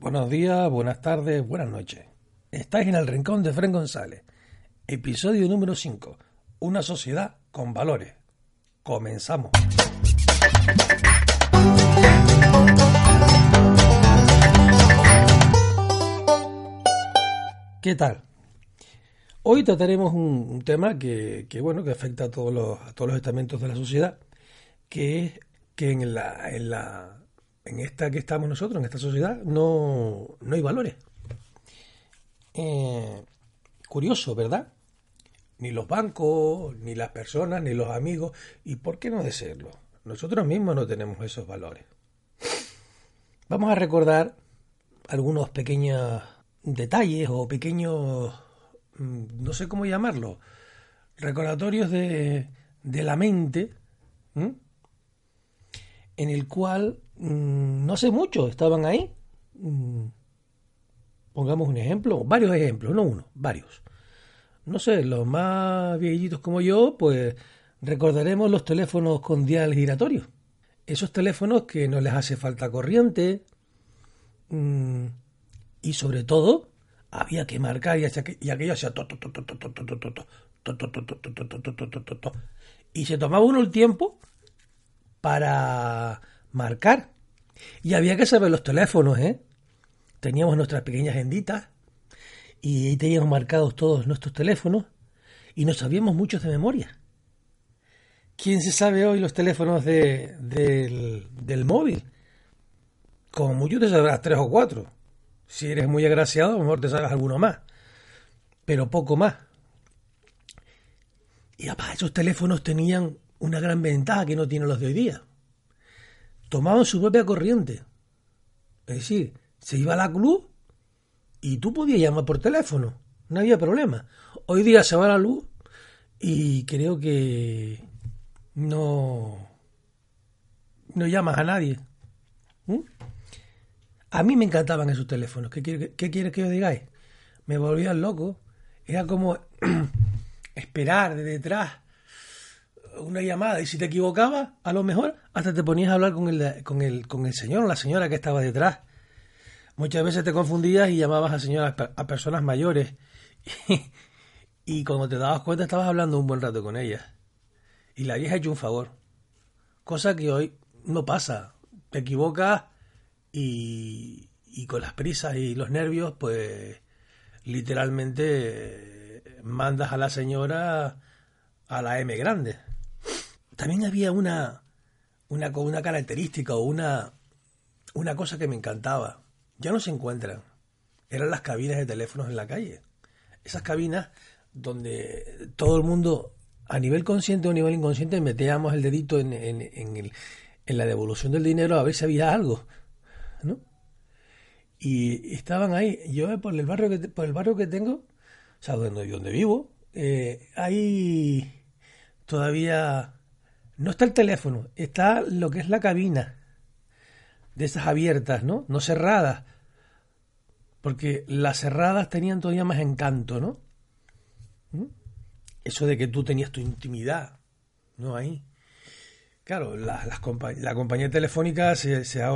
Buenos días, buenas tardes, buenas noches. Estáis en el Rincón de Fren González. Episodio número 5. Una sociedad con valores. Comenzamos. ¿Qué tal? Hoy trataremos un, tema que, que, bueno, que afecta a todos los, a todos los estamentos de la sociedad, que es que en la, en la en esta que estamos nosotros, en esta sociedad, no, no hay valores. Eh, curioso, ¿verdad? Ni los bancos, ni las personas, ni los amigos. ¿Y por qué no decirlo? Nosotros mismos no tenemos esos valores. Vamos a recordar algunos pequeños detalles o pequeños, mm, no sé cómo llamarlo, recordatorios de, de la mente. En el cual Mm, no sé mucho, estaban ahí. Mm, pongamos un ejemplo, varios ejemplos, no uno, varios. No sé, los más viejitos como yo, pues recordaremos los teléfonos con dial giratorio. Esos teléfonos que no les hace falta corriente mm, y sobre todo había que marcar y, aquello hacía y se tomaba uno el tiempo para marcar. Y había que saber los teléfonos, ¿eh? Teníamos nuestras pequeñas agenditas y ahí teníamos marcados todos nuestros teléfonos y nos sabíamos muchos de memoria. ¿Quién se sabe hoy los teléfonos de, del, del móvil? Como mucho te sabrás tres o cuatro. Si eres muy agraciado, a lo mejor te sabes alguno más. Pero poco más. Y aparte, esos teléfonos tenían una gran ventaja que no tienen los de hoy día tomaban su propia corriente. Es decir, se iba a la luz y tú podías llamar por teléfono, no había problema. Hoy día se va la luz y creo que no, no llamas a nadie. ¿Mm? A mí me encantaban esos teléfonos. ¿Qué, ¿Qué quieres que yo digáis? Me volvían loco. Era como esperar de detrás una llamada y si te equivocabas, a lo mejor hasta te ponías a hablar con el, con el, con el señor o la señora que estaba detrás. Muchas veces te confundías y llamabas a señoras, a personas mayores y, cuando te dabas cuenta estabas hablando un buen rato con ellas y le habías hecho un favor. Cosa que hoy no pasa. Te equivocas y, y con las prisas y los nervios, pues literalmente mandas a la señora a la M grande también había una, una, una característica o una, una cosa que me encantaba. Ya no se encuentran. Eran las cabinas de teléfonos en la calle. Esas cabinas donde todo el mundo, a nivel consciente o a nivel inconsciente, metíamos el dedito en, en, en, la devolución del dinero a ver si había algo. ¿no? Y estaban ahí. Yo por el barrio que, por el barrio que tengo, o sea, donde, donde vivo, eh, hay todavía no está el teléfono, está lo que es la cabina de esas abiertas, ¿no? No cerradas. Porque las cerradas tenían todavía más encanto, ¿no? ¿Mm? Eso de que tú tenías tu intimidad, ¿no? Ahí. Claro, la, compañía telefónica se, ha,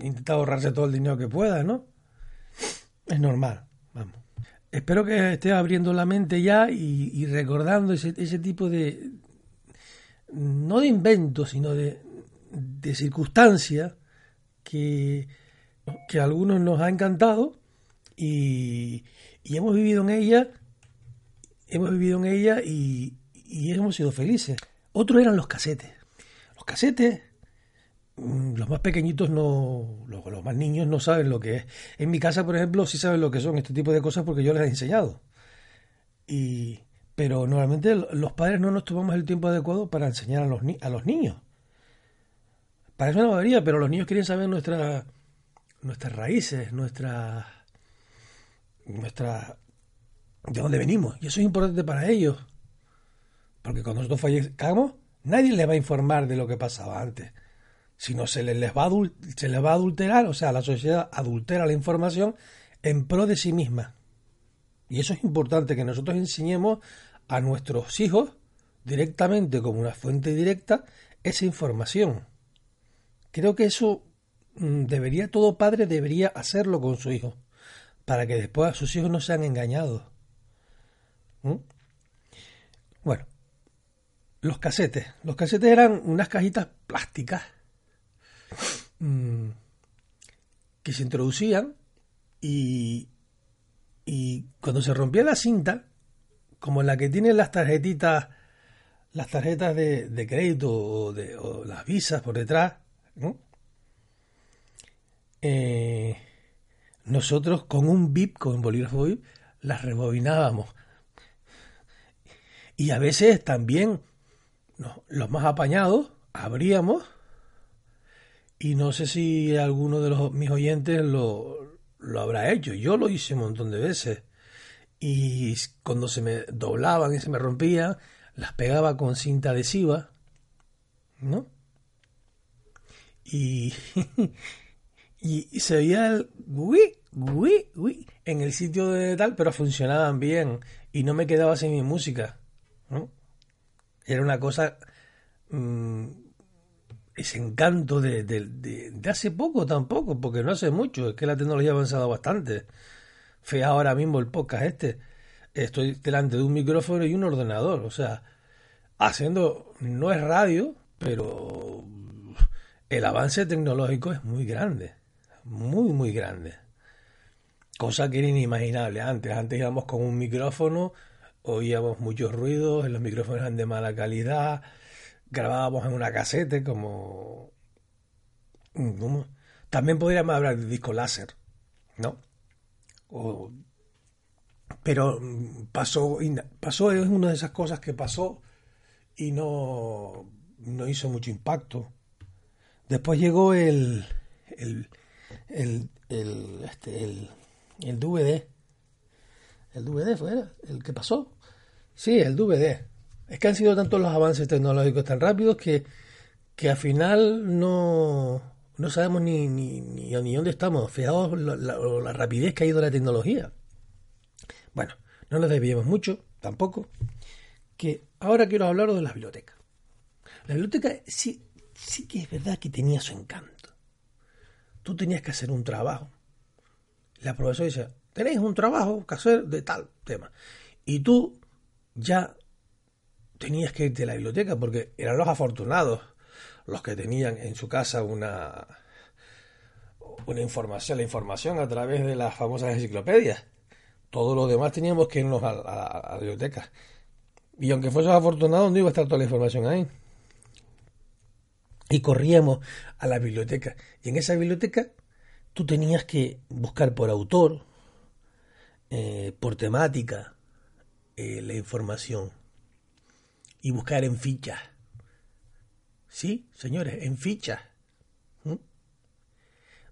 intentado ahorrarse todo el dinero que pueda, ¿no? Es normal, vamos. Espero que esté abriendo la mente ya y, recordando ese tipo de, no de invento, sino de, de circunstancia que, que a algunos nos ha encantado y, y, hemos vivido en ella, hemos vivido en ella y, y hemos sido felices. Otros eran los casetes. Los casetes, mm, los más pequeñitos no, los, los, más niños no saben lo que es. En mi casa, por ejemplo, sí saben lo que son este tipo de cosas porque yo les he enseñado. Y, pero normalmente los padres no nos tomamos el tiempo adecuado para enseñar a los, ni a los niños. Parece una bobería, pero los niños quieren saber nuestra, nuestras raíces, nuestra, de dónde venimos. Y eso es importante para ellos. Porque cuando nosotros fallezcamos, nadie les va a informar de lo que pasaba antes. Sino se les, les va a se les va a adulterar, o sea, la sociedad adultera la información en pro de sí misma. Y eso es importante que nosotros enseñemos a nuestros hijos directamente como una fuente directa esa información. Creo que eso mm, debería, todo padre debería hacerlo con su hijo, para que después sus hijos no sean engañados. ¿Mm? Bueno, los casetes. Los casetes eran unas cajitas plásticas mm, que se introducían y, y cuando se rompía la cinta, como la que tienen las tarjetitas, las tarjetas de, crédito o, de, las visas por detrás, eh, nosotros con un VIP, con un bolígrafo VIP, las rebobinábamos. Y a veces también los más apañados abríamos y no sé si alguno de los, mis oyentes lo, lo habrá hecho. Yo lo hice un montón de veces. Y cuando se me doblaban y se me rompían, las pegaba con cinta adhesiva, ¿no? Y, y, se veía el uy, uy, uy, en el sitio de tal, pero funcionaban bien y no me quedaba sin mi música, ¿no? Era una cosa, mm, ese encanto de, de, hace poco tampoco, porque no hace mucho, es que la tecnología ha avanzado bastante. Fue ahora mismo el podcast este, estoy delante de un micrófono y un ordenador, o sea, haciendo, no es radio, pero el avance tecnológico es muy grande, muy, muy grande. Cosa que era inimaginable antes. Antes íbamos con un micrófono, oíamos muchos ruidos, los micrófonos eran de mala calidad, grabábamos en una casete como... También podríamos hablar de disco láser, ¿no? Pero pasó, pasó, es una de esas cosas que pasó y no, no hizo mucho impacto. Después llegó el, el, el, el, este, el, el DVD. ¿El DVD fue el que pasó? Sí, el DVD. Es que han sido tantos los avances tecnológicos tan rápidos que, que al final no, no sabemos ni, ni, ni, dónde estamos. Fijaos la, la, rapidez que ha ido la tecnología. Bueno, no nos desviemos mucho, tampoco. Que ahora quiero hablar de las bibliotecas. La biblioteca sí, sí que es verdad que tenía su encanto. Tú tenías que hacer un trabajo. La profesora dice, tenéis un trabajo que hacer de tal tema. Y tú ya tenías que irte a la biblioteca porque eran los afortunados los que tenían en su casa una, una información, la información a través de las famosas enciclopedias. Todos los demás teníamos que irnos a, la biblioteca. Y aunque fuese afortunado, no iba a estar toda la información ahí. Y corríamos a la biblioteca. Y en esa biblioteca tú tenías que buscar por autor, eh, por temática, eh, la información y buscar en fichas. Sí, señores, en fichas.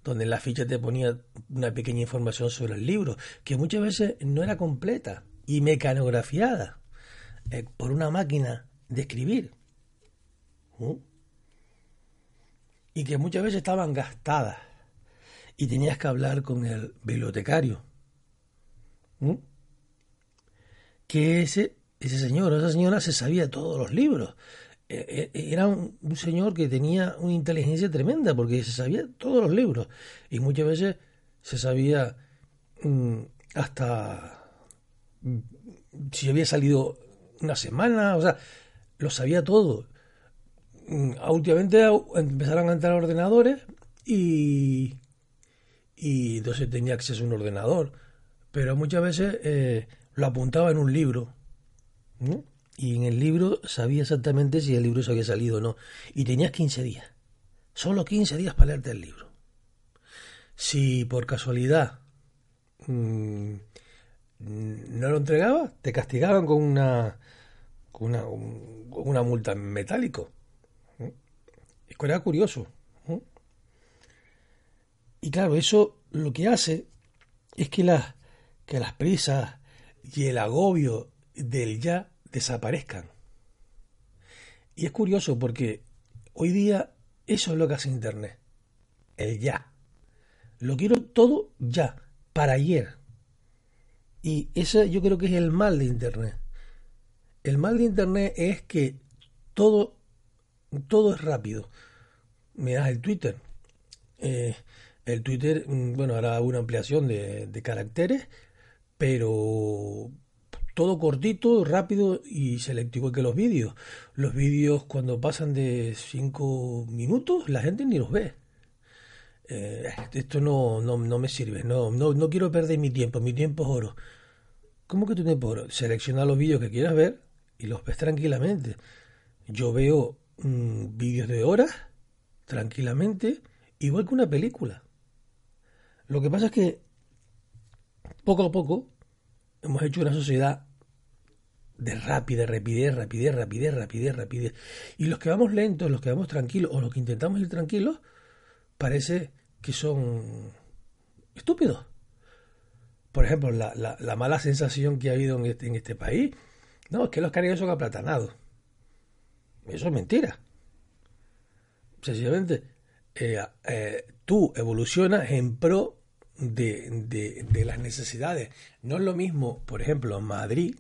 Donde en la ficha te ponía una pequeña información sobre el libro, que muchas veces no era completa y mecanografiada eh, por una máquina de escribir. Y que muchas veces estaban gastadas y tenías que hablar con el bibliotecario. Que ese ese señor esa señora se sabía todos los libros. E, e, era un, señor que tenía una inteligencia tremenda porque se sabía todos los libros y muchas veces se sabía mm, hasta mm, si había salido una semana, o sea, lo sabía todo. Mm, últimamente empezaron a entrar ordenadores y, y entonces tenía acceso a un ordenador, pero muchas veces eh, lo apuntaba en un libro y en el libro sabía exactamente si el libro se había salido o no. Y tenías 15 días. Solo 15 días para leerte el libro. Si por casualidad mm, no lo entregabas, te castigaban con una, con una, una multa en metálico. Es que era curioso. Y claro, eso lo que hace es que las, que las prisas y el agobio del ya desaparezcan. Y es curioso porque hoy día eso es lo que hace Internet. El ya. Lo quiero todo ya, para ayer. Y eso yo creo que es el mal de Internet. El mal de Internet es que todo, todo es rápido. Me das el Twitter. Eh, el Twitter, mm, bueno, hará una ampliación de, de caracteres, pero todo cortito, rápido y selectivo que los vídeos. Los vídeos cuando pasan de 5 minutos la gente ni los ve. Eh, esto no, no, no, me sirve, no, no, no quiero perder mi tiempo, mi tiempo es oro. ¿Cómo que tu tiempo es oro? Selecciona los vídeos que quieras ver y los ves tranquilamente. Yo veo mm, vídeos de horas tranquilamente, igual que una película. Lo que pasa es que poco a poco hemos hecho una sociedad de rápida, rapidez, rapidez, rapidez, rapidez, rapidez. Y los que vamos lentos, los que vamos tranquilos, o los que intentamos ir tranquilos, parece que son estúpidos. Por ejemplo, la, la, mala sensación que ha habido en este, en este país, no, es que los caribeños son aplatanados. Eso es mentira. Sencillamente, eh, eh, tú evolucionas en pro de, las necesidades. No es lo mismo, por ejemplo, Madrid,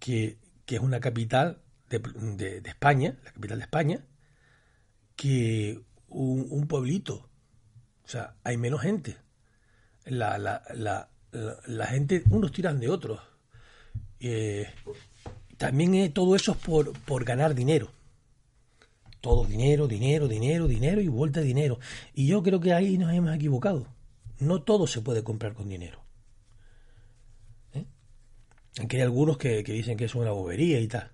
que, que es una capital de, España, la capital de España, que un, pueblito. O sea, hay menos gente. La, la, la, la, gente, unos tiran de otros. Eh, también todo eso es por, por ganar dinero. Todo dinero, dinero, dinero, dinero y vuelta de dinero. Y yo creo que ahí nos hemos equivocado. No todo se puede comprar con dinero. ¿Eh? Aunque hay algunos que, dicen que es una bobería y tal.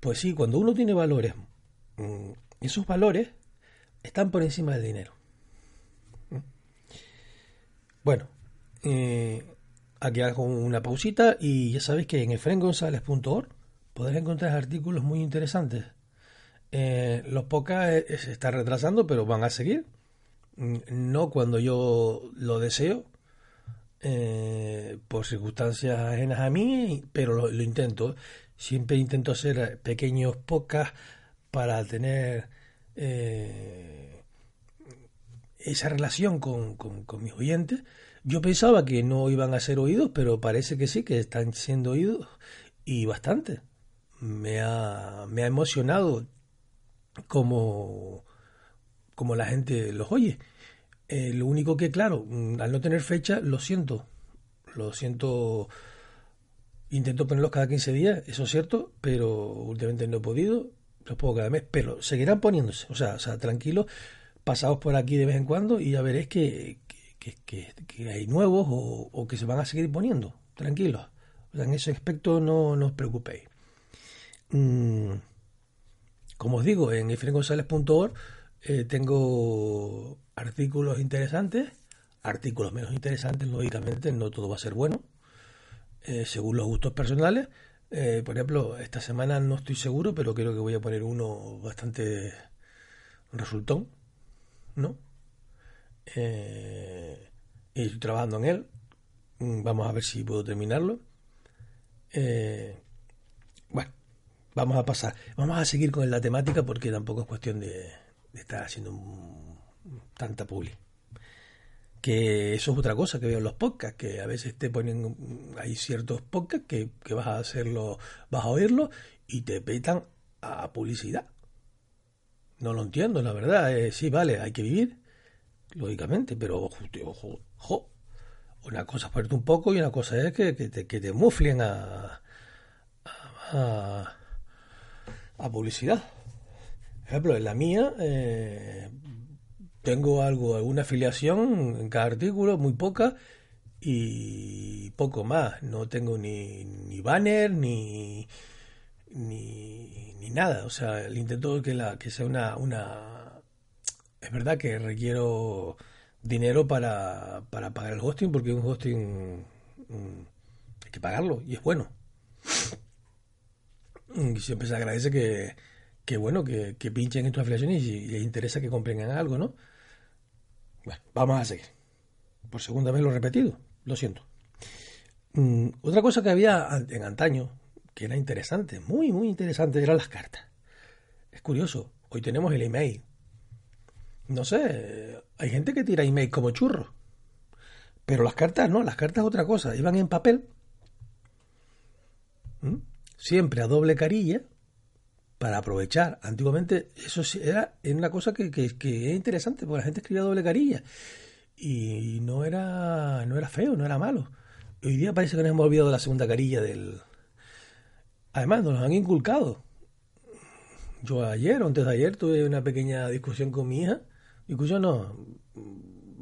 Pues sí, cuando uno tiene valores, mm, esos valores están por encima del dinero. ¿Mm? Bueno, eh, aquí hago una pausita y ya sabéis que en efrengonzales.org podéis encontrar artículos muy interesantes. Eh, los podcasts se están retrasando, pero van a seguir no cuando yo lo deseo, eh, por circunstancias ajenas a mí, pero lo, intento. Siempre intento hacer pequeños podcasts para tener eh, esa relación con, mis oyentes. Yo pensaba que no iban a ser oídos, pero parece que sí, que están siendo oídos y bastante. Me ha, me ha emocionado como como la gente los oye. Eh, lo único que, claro, mm, al no tener fecha, lo siento. Lo siento. Intento ponerlos cada 15 días, eso es cierto, pero últimamente no he podido. Los pongo cada mes, pero seguirán poniéndose. O sea, o sea tranquilos, pasados por aquí de vez en cuando y ya veréis que, que, hay nuevos o, que se van a seguir poniendo. Tranquilos. en ese aspecto no, os preocupéis. Mm, como os digo, en efrengonzales.org eh, tengo artículos interesantes, artículos menos interesantes, lógicamente, no todo va a ser bueno, eh, según los gustos personales. Eh, por ejemplo, esta semana no estoy seguro, pero creo que voy a poner uno bastante resultón, ¿no? y estoy trabajando en él. Mm, vamos a ver si puedo terminarlo. bueno, vamos a pasar. Vamos a seguir con la temática porque tampoco es cuestión de, está haciendo tanta publi. Que eso es otra cosa que veo en los podcasts, que a veces te ponen, hay ciertos podcasts que, vas a hacerlo, vas a oírlo y te petan a publicidad. No lo entiendo, la verdad. Eh, sí, vale, hay que vivir, lógicamente, pero ojo, ojo, Una cosa es ponerte un poco y una cosa es que, te, que te muflen a, a, a publicidad ejemplo, en la mía eh, tengo algo, alguna afiliación en cada artículo, muy poca, y poco más. No tengo ni, ni banner ni, ni, nada. O sea, el intento que, la, que sea una, una... Es verdad que requiero dinero para, para pagar el hosting, porque un hosting mm, hay que pagarlo y es bueno. Y siempre se agradece que, que bueno, que, pinchen en tus afiliaciones y, les interesa que compren algo, ¿no? Bueno, vamos a seguir. Por segunda vez lo he repetido, lo siento. Mm, otra cosa que había en antaño, que era interesante, muy, muy interesante, eran las cartas. Es curioso, hoy tenemos el email. No sé, hay gente que tira email como churro. Pero las cartas no, las cartas otra cosa. Iban en papel. Siempre a doble carilla para aprovechar. Antiguamente eso era una cosa que, que, que es interesante, porque la gente escribía doble carilla y no era, no era feo, no era malo. Hoy día parece que nos hemos olvidado de la segunda carilla del... Además, nos han inculcado. Yo ayer antes de ayer tuve una pequeña discusión con mi hija, discusión no,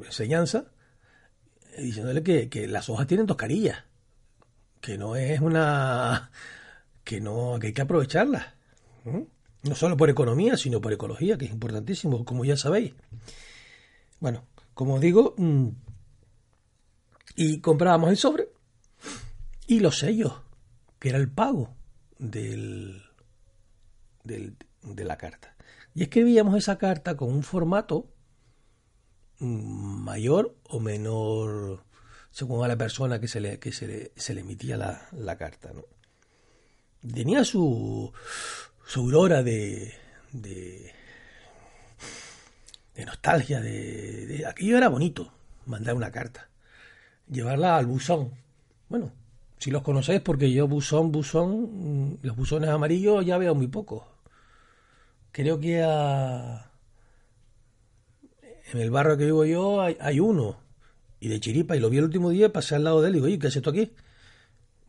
enseñanza, diciéndole que, que las hojas tienen dos carillas, que no es una... que no, que hay que aprovecharlas. No solo por economía, sino por ecología, que es importantísimo, como ya sabéis. Bueno, como digo, mm, y comprábamos el sobre y los sellos, que era el pago del, del, de la carta. Y escribíamos esa carta con un formato mm, mayor o menor según a la persona que se le, que se le, se le emitía la, la carta. ¿no? Tenía su, su aurora de, de, de nostalgia, de, aquello era bonito, mandar una carta, llevarla al buzón. Bueno, si los conocéis, porque yo buzón, buzón, mm, los buzones amarillos ya veo muy poco. Creo que a, en el barrio que vivo yo hay, hay, uno, y de chiripa, y lo vi el último día, pasé al lado de él y digo, oye, ¿qué es esto aquí?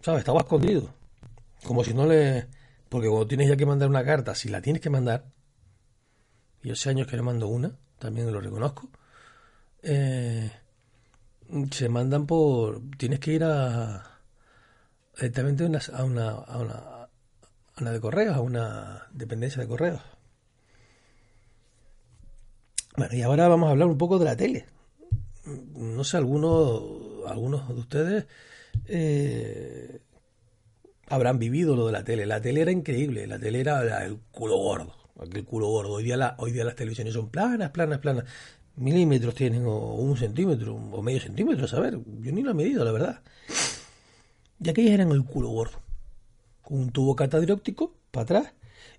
¿Sabes? Estaba escondido. Como si no le... Porque cuando tienes ya que mandar una carta, si la tienes que mandar, y hace años que no mando una, también lo reconozco, eh, se mandan por... Tienes que ir a... directamente a una, a una, a una, de correos, a una dependencia de correos. Bueno, y ahora vamos a hablar un poco de la tele. No sé, algunos, algunos de ustedes eh, habrán vivido lo de la tele. La tele era increíble, la tele era el culo gordo, aquel culo gordo. Hoy día, hoy día las televisiones son planas, planas, planas. Milímetros tienen, o un centímetro, o medio centímetro, a ver, yo ni lo he medido, la verdad. Y aquellas eran el culo gordo, con un tubo catadióptico para atrás,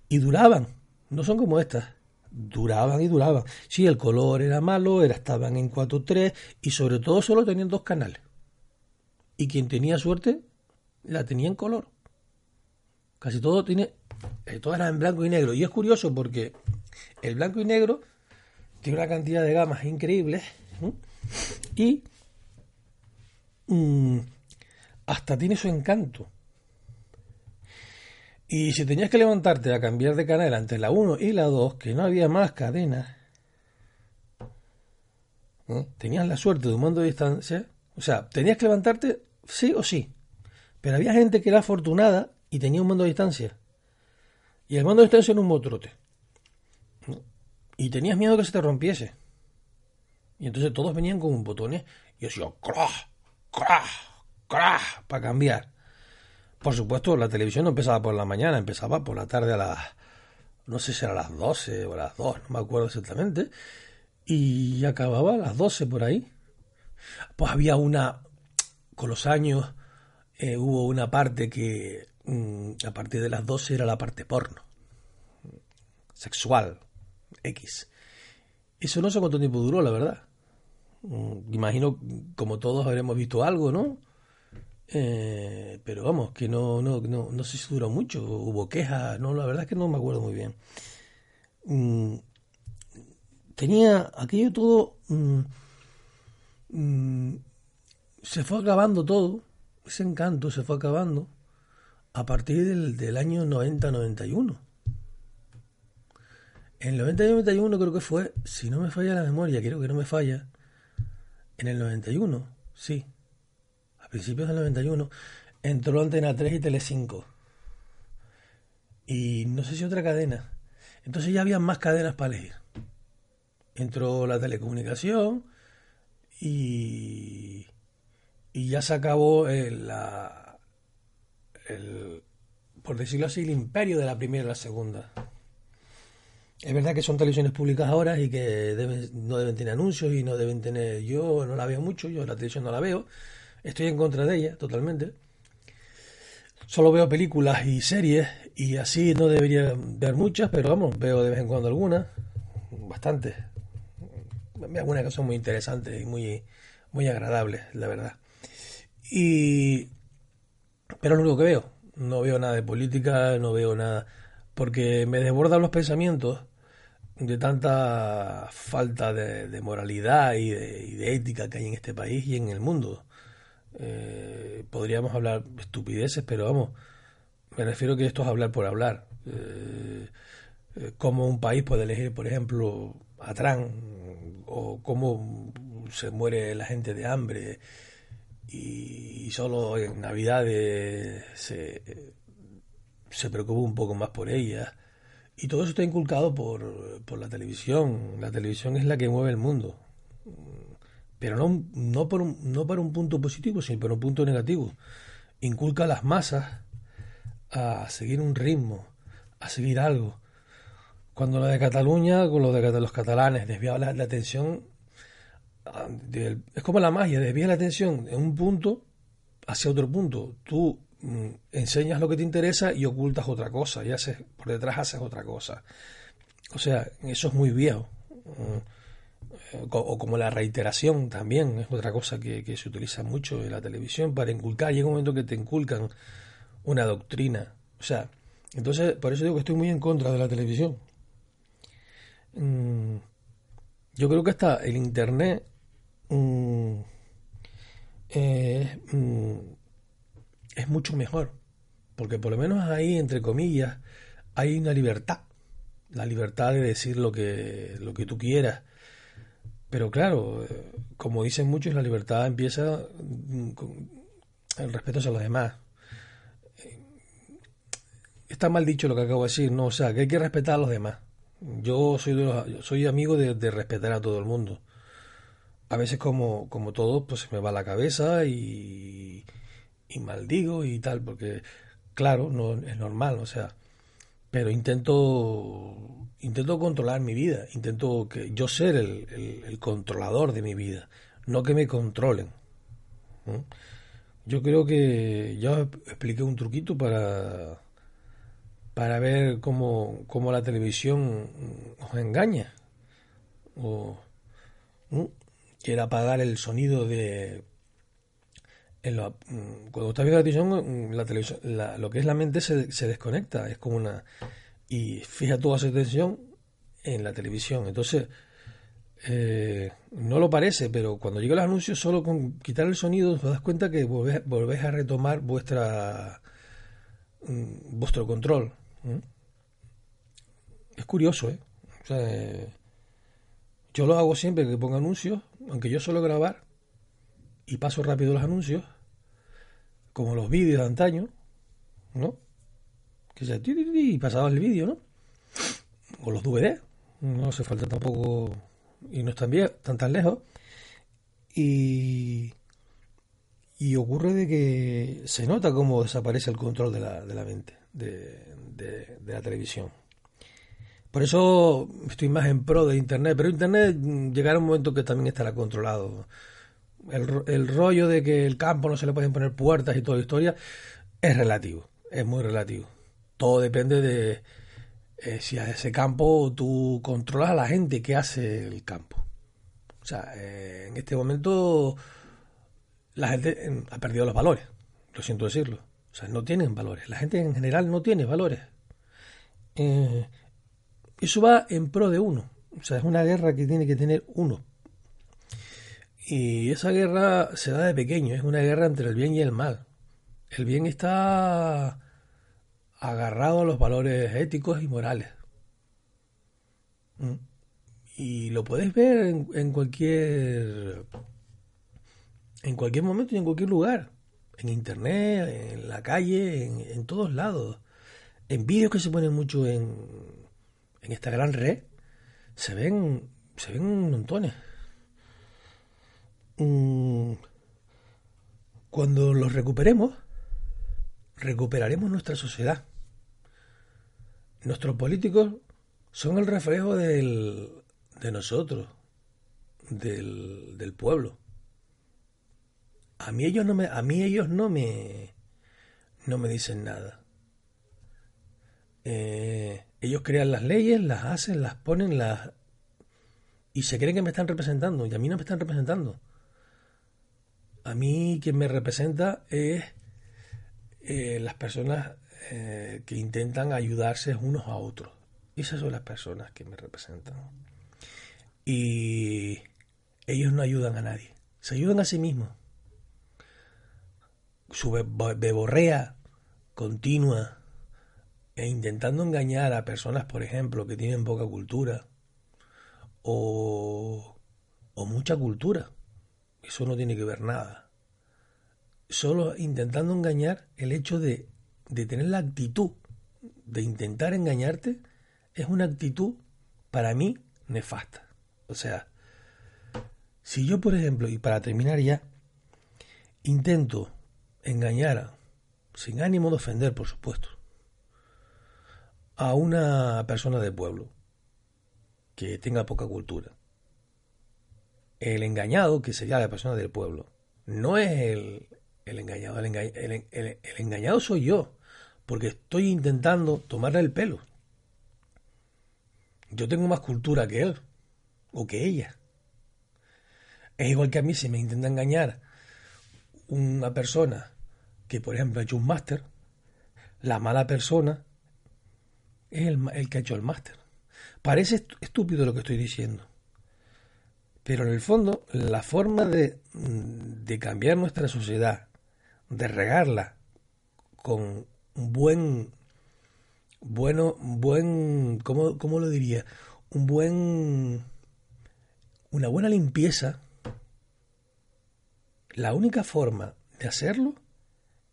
y duraban, no son como estas, duraban y duraban. Sí, el color era malo, era, estaban en 4.3 y sobre todo solo tenían dos canales. Y quien tenía suerte la tenía en color. Casi todo tiene, eh, eran en blanco y negro. Y es curioso porque el blanco y negro tiene una cantidad de gamas increíbles y mmm, hasta tiene su encanto. Y si tenías que levantarte a cambiar de canal entre la 1 y la 2, que no había más cadenas, tenías la suerte de un mando de distancia, o sea, tenías que levantarte sí o sí. Pero había gente que era afortunada y tenía un mando de distancia. Y el mando de distancia era un motrote. Y tenías miedo que se te rompiese. Y entonces todos venían con botones y yo decía, ¡crah! ¡crah! ¡crah! para cambiar. Por supuesto, la televisión no empezaba por la mañana, empezaba por la tarde a las, no sé si era a las 12 o a las 2, no me acuerdo exactamente, y acababa a las 12 por ahí. Pues había una, con los años, eh, hubo una parte que a partir de las 12 era la parte porno, sexual, X. Eso no sé cuánto tiempo duró, la verdad. Mm, imagino, como todos habremos visto algo, ¿no? Eh, pero vamos, que no, no, no, no sé si duró mucho, hubo quejas, no, la verdad es que no me acuerdo muy bien. Mm, tenía aquello todo, se fue acabando todo, ese encanto se fue acabando a partir del, del año 90-91. En el 90-91 creo que fue, si no me falla la memoria, creo que no me falla, en el 91, sí, a principios del 91, entró Antena 3 y Tele5. Y no sé si otra cadena. Entonces ya había más cadenas para elegir. Entró la telecomunicación y, y ya se acabó la, el, por decirlo así, el imperio de la primera y la segunda. Es verdad que son televisiones públicas ahora y que no deben tener anuncios y no deben tener... Yo no la veo mucho, yo la televisión no la veo. Estoy en contra de ella, totalmente. Solo veo películas y series y así no debería ver muchas, pero vamos, veo de vez en cuando algunas, bastantes. Algunas que son muy interesantes y muy, muy agradables, la verdad. Y pero es lo único que veo. No veo nada de política, no veo nada. porque me desbordan los pensamientos de tanta falta de, moralidad y de, ética que hay en este país y en el mundo. Eh, podríamos hablar estupideces, pero vamos, me refiero que esto es hablar por hablar. Eh, eh, cómo un país puede elegir, por ejemplo, a Trump, o cómo se muere la gente de hambre y, solo en Navidades se, se preocupa un poco más por ella y todo eso está inculcado por, por la televisión. La televisión es la que mueve el mundo. Pero no, no, por un, no para un punto positivo, sino para un punto negativo. Inculca a las masas a seguir un ritmo, a seguir algo. Cuando lo de Cataluña, con lo de los catalanes, desviaba la, la atención. Es como la magia, desvía la atención de un punto hacia otro punto. Tú Mm, enseñas lo que te interesa y ocultas otra cosa, y haces, por detrás haces otra cosa. O sea, eso es muy viejo. Mm, o como la reiteración también es otra cosa que, se utiliza mucho en la televisión para inculcar. Llega un momento que te inculcan una doctrina. O sea, entonces, por eso digo que estoy muy en contra de la televisión. Mm, yo creo que hasta el Internet eh, es mucho mejor, porque por lo menos ahí, entre comillas, hay una libertad, la libertad de decir lo que, lo que tú quieras. Pero claro, como dicen muchos, la libertad empieza con el respeto hacia los demás. Está mal dicho lo que acabo de decir, no, o sea, que hay que respetar a los demás. Yo soy, soy amigo de, de, respetar a todo el mundo. A veces como, como todo, pues se me va la cabeza y, y maldigo y tal, porque claro, no es normal, o sea, pero intento intento controlar mi vida, intento que yo ser el, controlador de mi vida, no que me controlen. Yo creo que ya expliqué un truquito para para ver cómo, cómo la televisión os engaña o quiere apagar el sonido de Mm, cuando estás viendo la televisión, mm, la televisión lo que es la mente se, desconecta, es como una... Y fija toda su atención en la televisión. Entonces, eh, no lo parece, pero cuando llega el anuncio, solo con quitar el sonido, te das cuenta que volvés, a retomar vuestra mm, vuestro control. Es curioso, ¿eh? ¿eh? Yo lo hago siempre que pongo anuncios, aunque yo suelo grabar y paso rápido los anuncios como los vídeos de antaño, ¿no? Que ya y pasaba el vídeo, ¿no? O los DVD, no hace falta tampoco y no están bien, están tan lejos. Y, y ocurre de que se nota cómo desaparece el control de la, de la mente, de, de la televisión. Por eso estoy más en pro de Internet, pero Internet mm, llegará un momento que también estará controlado el, rollo de que el campo no se le pueden poner puertas y toda la historia es relativo, es muy relativo. Todo depende de eh, si a ese campo tú controlas a la gente que hace el campo. O sea, eh, en este momento la gente eh, ha perdido los valores, lo siento decirlo. O sea, no tienen valores. La gente en general no tiene valores. Eso va en pro de uno. O sea, es una guerra que tiene que tener uno y esa guerra se da de pequeño, es una guerra entre el bien y el mal. El bien está agarrado a los valores éticos y morales. Mm. Y lo puedes ver en, cualquier en cualquier momento y en cualquier lugar. En internet, en la calle, en, en todos lados. En vídeos que se ponen mucho en, en esta gran red, se ven, se ven montones. Mm, cuando los recuperemos, recuperaremos nuestra sociedad. Nuestros políticos son el reflejo del, de nosotros, del, del, pueblo. A mí ellos no me, a mí ellos no me, no me dicen nada. Eh, ellos crean las leyes, las hacen, las ponen, las y se creen que me están representando y a mí no me están representando a mí quien me representa es eh, las personas eh, que intentan ayudarse unos a otros. Esas son las personas que me representan. Y ellos no ayudan a nadie, se ayudan a sí mismos. Su beborrea continua e intentando engañar a personas, por ejemplo, que tienen poca cultura o, o mucha cultura. Eso no tiene que ver nada. Solo intentando engañar el hecho de, de tener la actitud de intentar engañarte es una actitud para mí nefasta. O sea, si yo, por ejemplo, y para terminar ya, intento engañar, sin ánimo de ofender, por supuesto, a una persona del pueblo que tenga poca cultura, el engañado, que sería la persona del pueblo, no es el, el engañado, el, el, engañado soy yo, porque estoy intentando tomarle el pelo. Yo tengo más cultura que él, o que ella. Es igual que a mí si me intenta engañar una persona que, por ejemplo, ha hecho un máster, la mala persona es el, el que ha hecho el máster. Parece estúpido lo que estoy diciendo. Pero en el fondo, la forma de, de cambiar nuestra sociedad, de regarla con buen, bueno, buen, ¿cómo, ¿cómo lo diría? Un buen, una buena limpieza, la única forma de hacerlo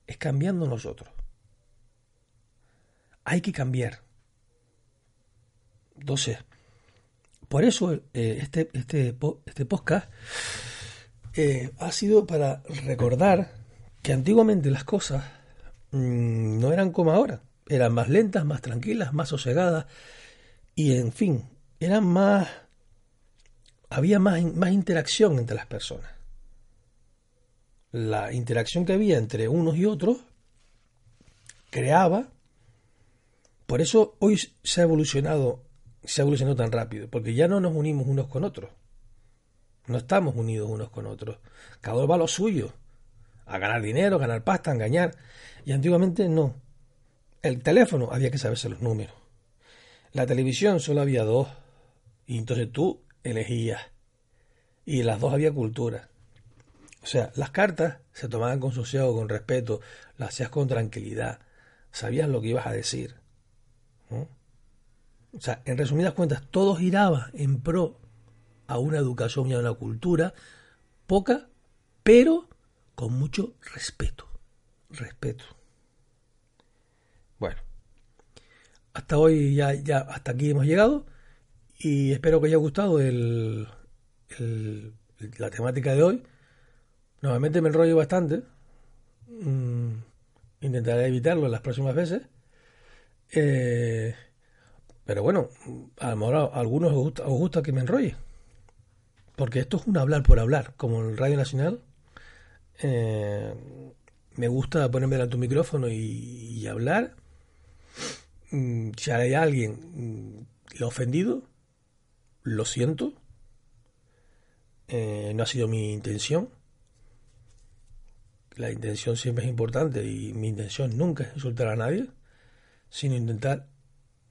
es cambiando nosotros. Hay que cambiar. Entonces, por eso eh, este, este, este podcast eh, ha sido para recordar que antiguamente las cosas mm, no eran como ahora. Eran más lentas, más tranquilas, más sosegadas y, en fin, eran más... Había más, más interacción entre las personas. La interacción que había entre unos y otros creaba... Por eso hoy se ha evolucionado se ha evolucionado tan rápido, porque ya no nos unimos unos con otros. No estamos unidos unos con otros. Cada uno va a lo suyo, a ganar dinero, a ganar pasta, a engañar. Y antiguamente no. El teléfono había que saberse los números. La televisión solo había dos. Y entonces tú elegías. Y las dos había cultura. O sea, las cartas se tomaban con sosiego, con respeto, las hacías con tranquilidad. Sabías lo que ibas a decir. O sea, en resumidas cuentas, todo giraba en pro a una educación y a una cultura poca, pero con mucho respeto. Respeto. Bueno, hasta hoy ya, ya hasta aquí hemos llegado y espero que haya gustado el, la temática de hoy. Nuevamente me enrollo bastante. Mm, intentaré evitarlo las próximas veces. Eh, pero bueno, a lo mejor a algunos os gusta, que me enrolle. Porque esto es un hablar por hablar, como en Radio Nacional. Eh, me gusta ponerme delante un micrófono y, hablar. Mm, si hay alguien mm, lo ofendido, lo siento. Eh, no ha sido mi intención. La intención siempre es importante y mi intención nunca es insultar a nadie, sino intentar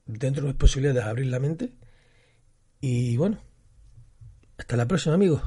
dentro de las posibilidades abrir la mente. Y bueno, hasta la próxima amigos.